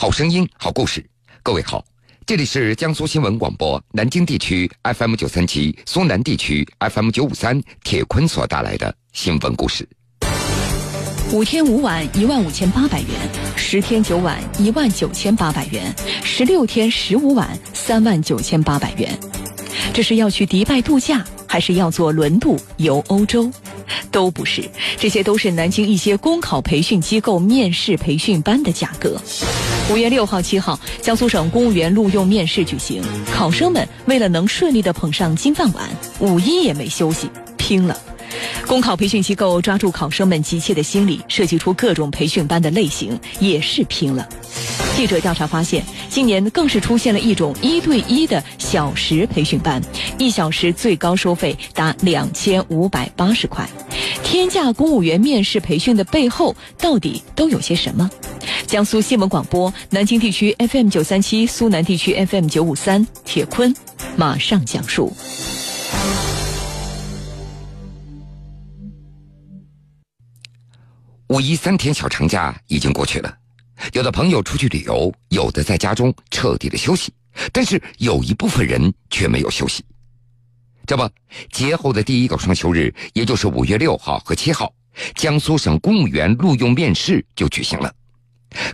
好声音，好故事。各位好，这里是江苏新闻广播南京地区 FM 九三七、苏南地区 FM 九五三，铁坤所带来的新闻故事。五天五晚一万五千八百元，十天九晚一万九千八百元，十六天十五晚三万九千八百元。这是要去迪拜度假，还是要坐轮渡游欧洲？都不是，这些都是南京一些公考培训机构面试培训班的价格。五月六号、七号，江苏省公务员录用面试举行，考生们为了能顺利的捧上金饭碗，五一也没休息，拼了。公考培训机构抓住考生们急切的心理，设计出各种培训班的类型，也是拼了。记者调查发现，今年更是出现了一种一对一的小时培训班，一小时最高收费达两千五百八十块。天价公务员面试培训的背后，到底都有些什么？江苏新闻广播南京地区 FM 九三七，苏南地区 FM 九五三，铁坤马上讲述。五一三天小长假已经过去了，有的朋友出去旅游，有的在家中彻底的休息，但是有一部分人却没有休息。这不，节后的第一个双休日，也就是五月六号和七号，江苏省公务员录用面试就举行了。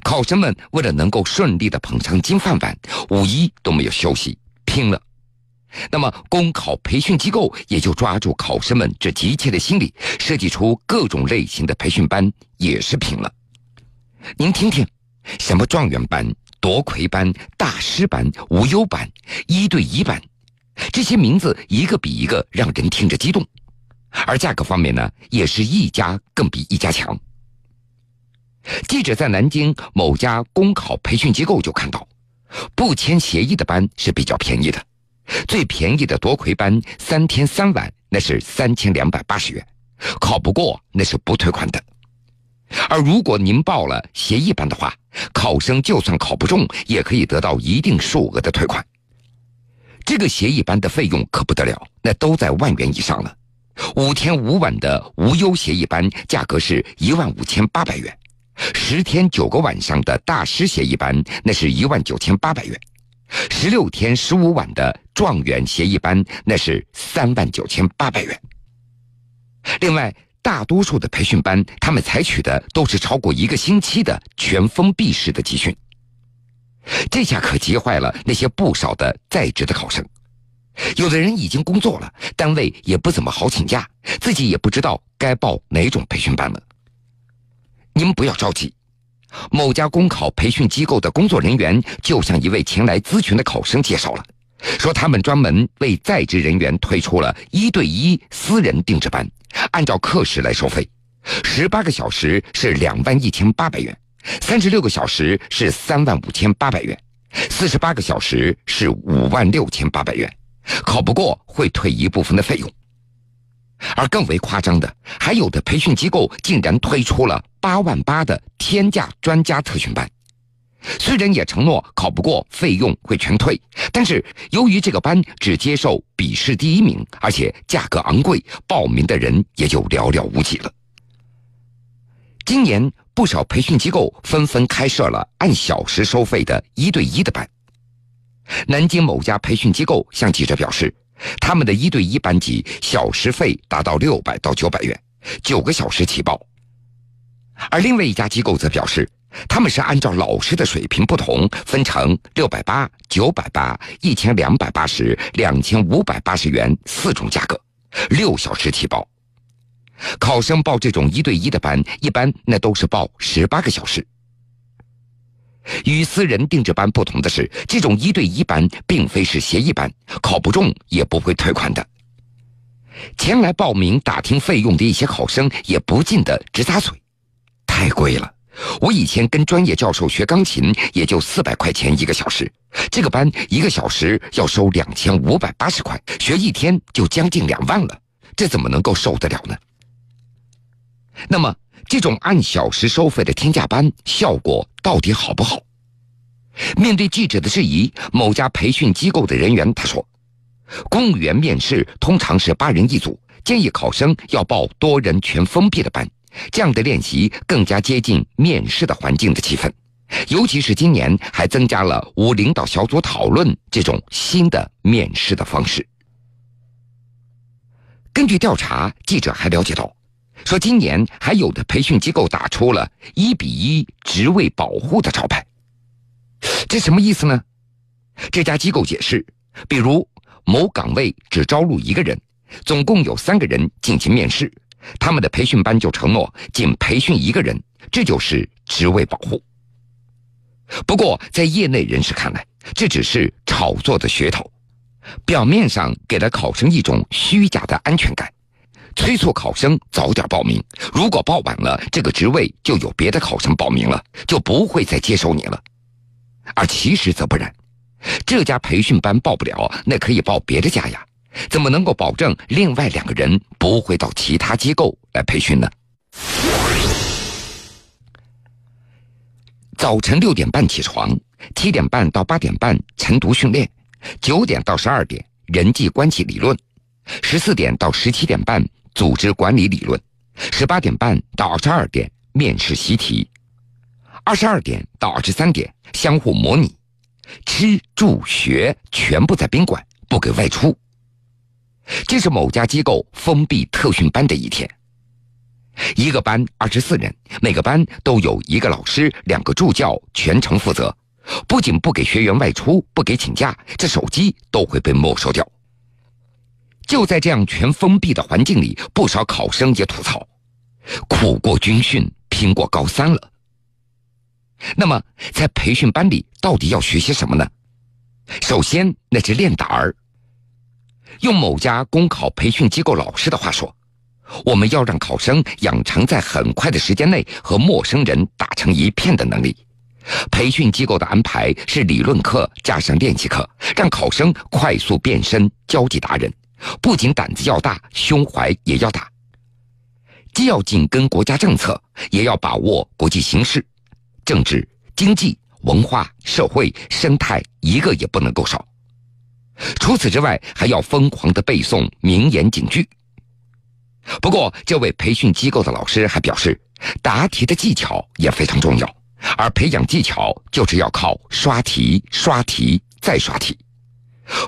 考生们为了能够顺利的捧上金饭碗，五一都没有休息，拼了。那么，公考培训机构也就抓住考生们这急切的心理，设计出各种类型的培训班，也是拼了。您听听，什么状元班、夺魁班、大师班、无忧班、一对一班，这些名字一个比一个让人听着激动，而价格方面呢，也是一家更比一家强。记者在南京某家公考培训机构就看到，不签协议的班是比较便宜的。最便宜的夺魁班三天三晚，那是三千两百八十元，考不过那是不退款的。而如果您报了协议班的话，考生就算考不中，也可以得到一定数额的退款。这个协议班的费用可不得了，那都在万元以上了。五天五晚的无忧协议班价格是一万五千八百元，十天九个晚上的大师协议班那是一万九千八百元。十六天十五晚的状元协议班，那是三万九千八百元。另外，大多数的培训班，他们采取的都是超过一个星期的全封闭式的集训。这下可急坏了那些不少的在职的考生。有的人已经工作了，单位也不怎么好请假，自己也不知道该报哪种培训班了。您不要着急。某家公考培训机构的工作人员就向一位前来咨询的考生介绍了，说他们专门为在职人员推出了一对一私人定制班，按照课时来收费，十八个小时是两万一千八百元，三十六个小时是三万五千八百元，四十八个小时是五万六千八百元，考不过会退一部分的费用。而更为夸张的，还有的培训机构竟然推出了八万八的天价专家特训班。虽然也承诺考不过费用会全退，但是由于这个班只接受笔试第一名，而且价格昂贵，报名的人也就寥寥无几了。今年不少培训机构纷纷开设了按小时收费的一对一的班。南京某家培训机构向记者表示。他们的一对一班级小时费达到六百到九百元，九个小时起报。而另外一家机构则表示，他们是按照老师的水平不同，分成六百八、九百八、一千两百八十、两千五百八十元四种价格，六小时起报。考生报这种一对一的班，一般那都是报十八个小时。与私人定制班不同的是，这种一对一班并非是协议班，考不中也不会退款的。前来报名打听费用的一些考生也不禁的直咂嘴：“太贵了！我以前跟专业教授学钢琴也就四百块钱一个小时，这个班一个小时要收两千五百八十块，学一天就将近两万了，这怎么能够受得了呢？”那么。这种按小时收费的天价班效果到底好不好？面对记者的质疑，某家培训机构的人员他说：“公务员面试通常是八人一组，建议考生要报多人全封闭的班，这样的练习更加接近面试的环境的气氛，尤其是今年还增加了无领导小组讨论这种新的面试的方式。根据调查，记者还了解到，说今年还有的培训机构打出了一比一职位保护的招牌。这什么意思呢？这家机构解释，比如某岗位只招录一个人，总共有三个人进行面试，他们的培训班就承诺仅培训一个人，这就是职位保护。不过，在业内人士看来，这只是炒作的噱头。表面上给了考生一种虚假的安全感，催促考生早点报名。如果报晚了，这个职位就有别的考生报名了，就不会再接收你了。而其实则不然，这家培训班报不了，那可以报别的家呀。怎么能够保证另外两个人不会到其他机构来培训呢？早晨六点半起床，七点半到八点半晨读训练。九点到十二点人际关系理论，十四点到十七点半组织管理理论，十八点半到二十二点面试习题，二十二点到二十三点相互模拟，吃住学全部在宾馆，不给外出。这是某家机构封闭特训班的一天。一个班二十四人，每个班都有一个老师、两个助教全程负责。不仅不给学员外出，不给请假，这手机都会被没收掉。就在这样全封闭的环境里，不少考生也吐槽：苦过军训，拼过高三了。那么，在培训班里到底要学些什么呢？首先，那是练胆儿。用某家公考培训机构老师的话说：“我们要让考生养成在很快的时间内和陌生人打成一片的能力。”培训机构的安排是理论课加上练习课，让考生快速变身交际达人。不仅胆子要大，胸怀也要大，既要紧跟国家政策，也要把握国际形势、政治、经济、文化、社会、生态，一个也不能够少。除此之外，还要疯狂的背诵名言警句。不过，这位培训机构的老师还表示，答题的技巧也非常重要。而培养技巧，就是要靠刷题、刷题再刷题。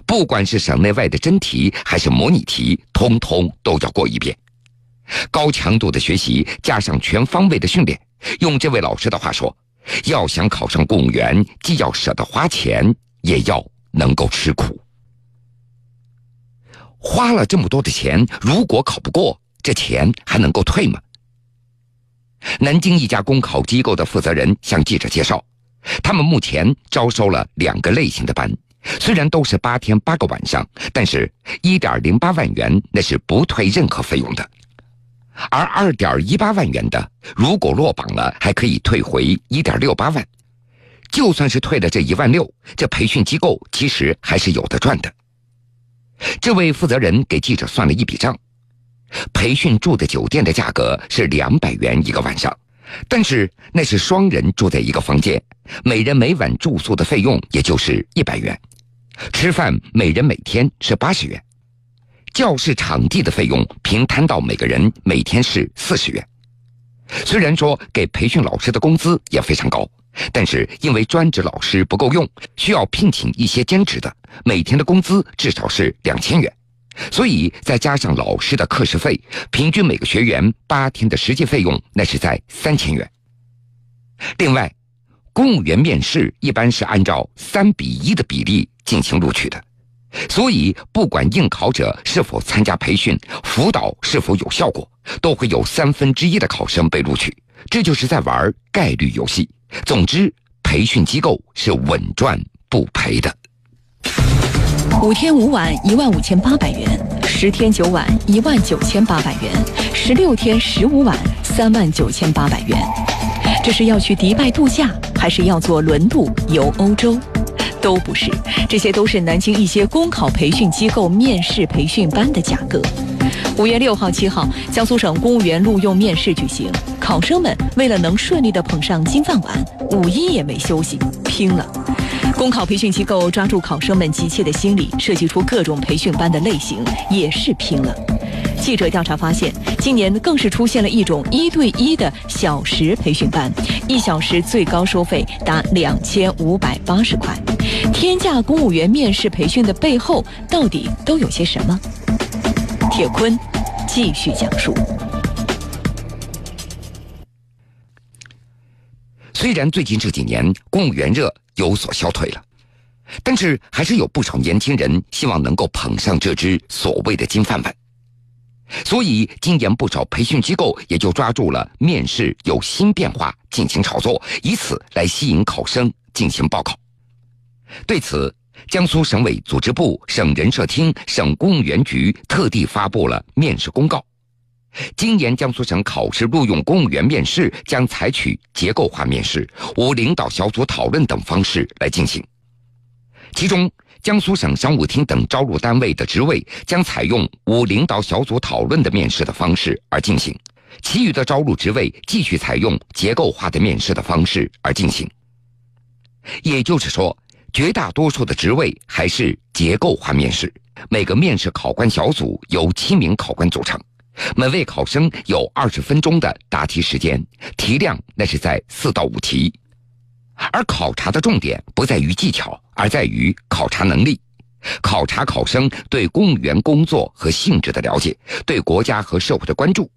不管是省内外的真题还是模拟题，通通都要过一遍。高强度的学习加上全方位的训练，用这位老师的话说，要想考上公务员，既要舍得花钱，也要能够吃苦。花了这么多的钱，如果考不过，这钱还能够退吗？南京一家公考机构的负责人向记者介绍，他们目前招收了两个类型的班，虽然都是八天八个晚上，但是一点零八万元那是不退任何费用的，而二点一八万元的，如果落榜了，还可以退回一点六八万。就算是退了这一万六，这培训机构其实还是有的赚的。这位负责人给记者算了一笔账。培训住的酒店的价格是两百元一个晚上，但是那是双人住在一个房间，每人每晚住宿的费用也就是一百元，吃饭每人每天是八十元，教室场地的费用平摊到每个人每天是四十元。虽然说给培训老师的工资也非常高，但是因为专职老师不够用，需要聘请一些兼职的，每天的工资至少是两千元。所以再加上老师的课时费，平均每个学员八天的实际费用那是在三千元。另外，公务员面试一般是按照三比一的比例进行录取的，所以不管应考者是否参加培训，辅导是否有效果，都会有三分之一的考生被录取。这就是在玩概率游戏。总之，培训机构是稳赚不赔的。五天五晚一万五千八百元，十天九晚一万九千八百元，十六天十五晚三万九千八百元。这是要去迪拜度假，还是要坐轮渡游欧洲？都不是，这些都是南京一些公考培训机构面试培训班的价格。五月六号、七号，江苏省公务员录用面试举行，考生们为了能顺利的捧上金饭碗，五一也没休息，拼了。公考培训机构抓住考生们急切的心理，设计出各种培训班的类型，也是拼了。记者调查发现，今年更是出现了一种一对一的小时培训班，一小时最高收费达两千五百八十块。天价公务员面试培训的背后，到底都有些什么？铁坤继续讲述。虽然最近这几年公务员热有所消退了，但是还是有不少年轻人希望能够捧上这只所谓的金饭碗。所以，今年不少培训机构也就抓住了面试有新变化进行炒作，以此来吸引考生进行报考。对此，江苏省委组织部、省人社厅、省公务员局特地发布了面试公告。今年江苏省考试录用公务员面试将采取结构化面试、无领导小组讨论等方式来进行。其中，江苏省商务厅等招录单位的职位将采用无领导小组讨论的面试的方式而进行，其余的招录职位继续采用结构化的面试的方式而进行。也就是说，绝大多数的职位还是结构化面试，每个面试考官小组由七名考官组成。每位考生有二十分钟的答题时间，题量那是在四到五题，而考察的重点不在于技巧，而在于考察能力，考察考生对公务员工作和性质的了解，对国家和社会的关注。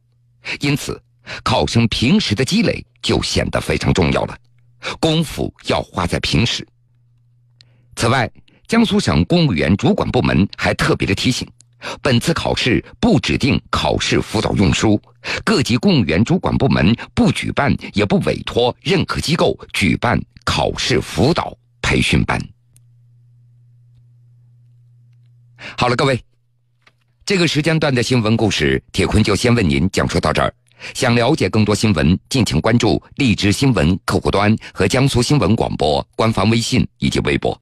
因此，考生平时的积累就显得非常重要了，功夫要花在平时。此外，江苏省公务员主管部门还特别的提醒。本次考试不指定考试辅导用书，各级公务员主管部门不举办也不委托任何机构举办考试辅导培训班。好了，各位，这个时间段的新闻故事，铁坤就先为您讲述到这儿。想了解更多新闻，敬请关注荔枝新闻客户端和江苏新闻广播官方微信以及微博。